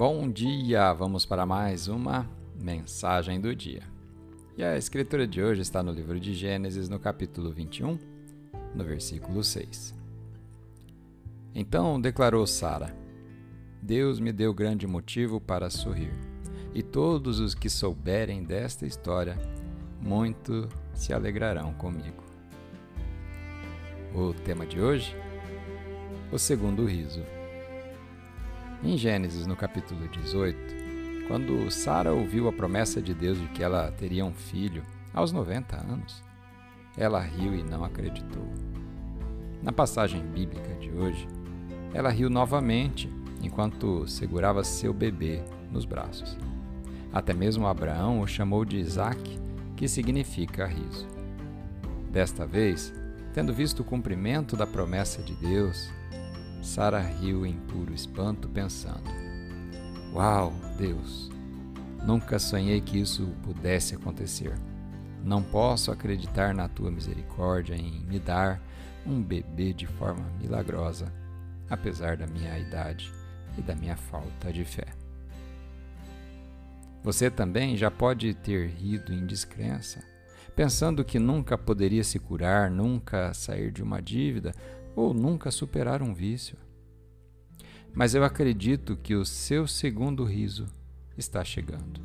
Bom dia! Vamos para mais uma mensagem do dia. E a escritura de hoje está no livro de Gênesis, no capítulo 21, no versículo 6. Então declarou Sara: Deus me deu grande motivo para sorrir, e todos os que souberem desta história muito se alegrarão comigo. O tema de hoje? O segundo riso. Em Gênesis, no capítulo 18, quando Sara ouviu a promessa de Deus de que ela teria um filho aos 90 anos, ela riu e não acreditou. Na passagem bíblica de hoje, ela riu novamente enquanto segurava seu bebê nos braços. Até mesmo Abraão o chamou de Isaac, que significa riso. Desta vez, tendo visto o cumprimento da promessa de Deus, Sara riu em puro espanto, pensando: Uau, Deus! Nunca sonhei que isso pudesse acontecer. Não posso acreditar na tua misericórdia em me dar um bebê de forma milagrosa, apesar da minha idade e da minha falta de fé. Você também já pode ter rido em descrença, pensando que nunca poderia se curar, nunca sair de uma dívida ou nunca superar um vício. Mas eu acredito que o seu segundo riso está chegando.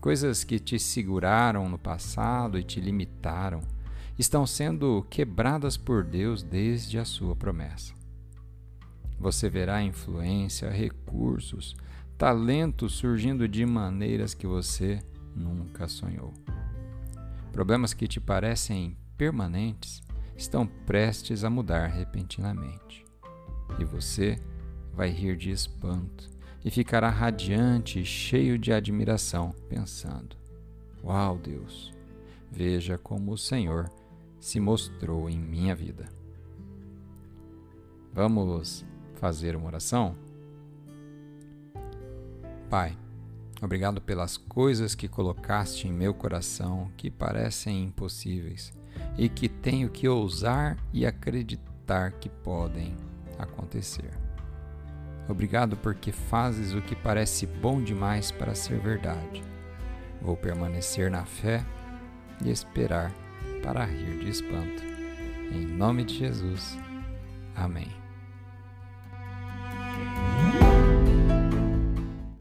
Coisas que te seguraram no passado e te limitaram estão sendo quebradas por Deus desde a sua promessa. Você verá influência, recursos, talentos surgindo de maneiras que você nunca sonhou. Problemas que te parecem permanentes estão prestes a mudar repentinamente. E você vai rir de espanto e ficará radiante e cheio de admiração, pensando: Uau, Deus! Veja como o Senhor se mostrou em minha vida. Vamos fazer uma oração? Pai, obrigado pelas coisas que colocaste em meu coração que parecem impossíveis e que tenho que ousar e acreditar que podem acontecer. Obrigado porque fazes o que parece bom demais para ser verdade. Vou permanecer na fé e esperar para rir de espanto. Em nome de Jesus. Amém.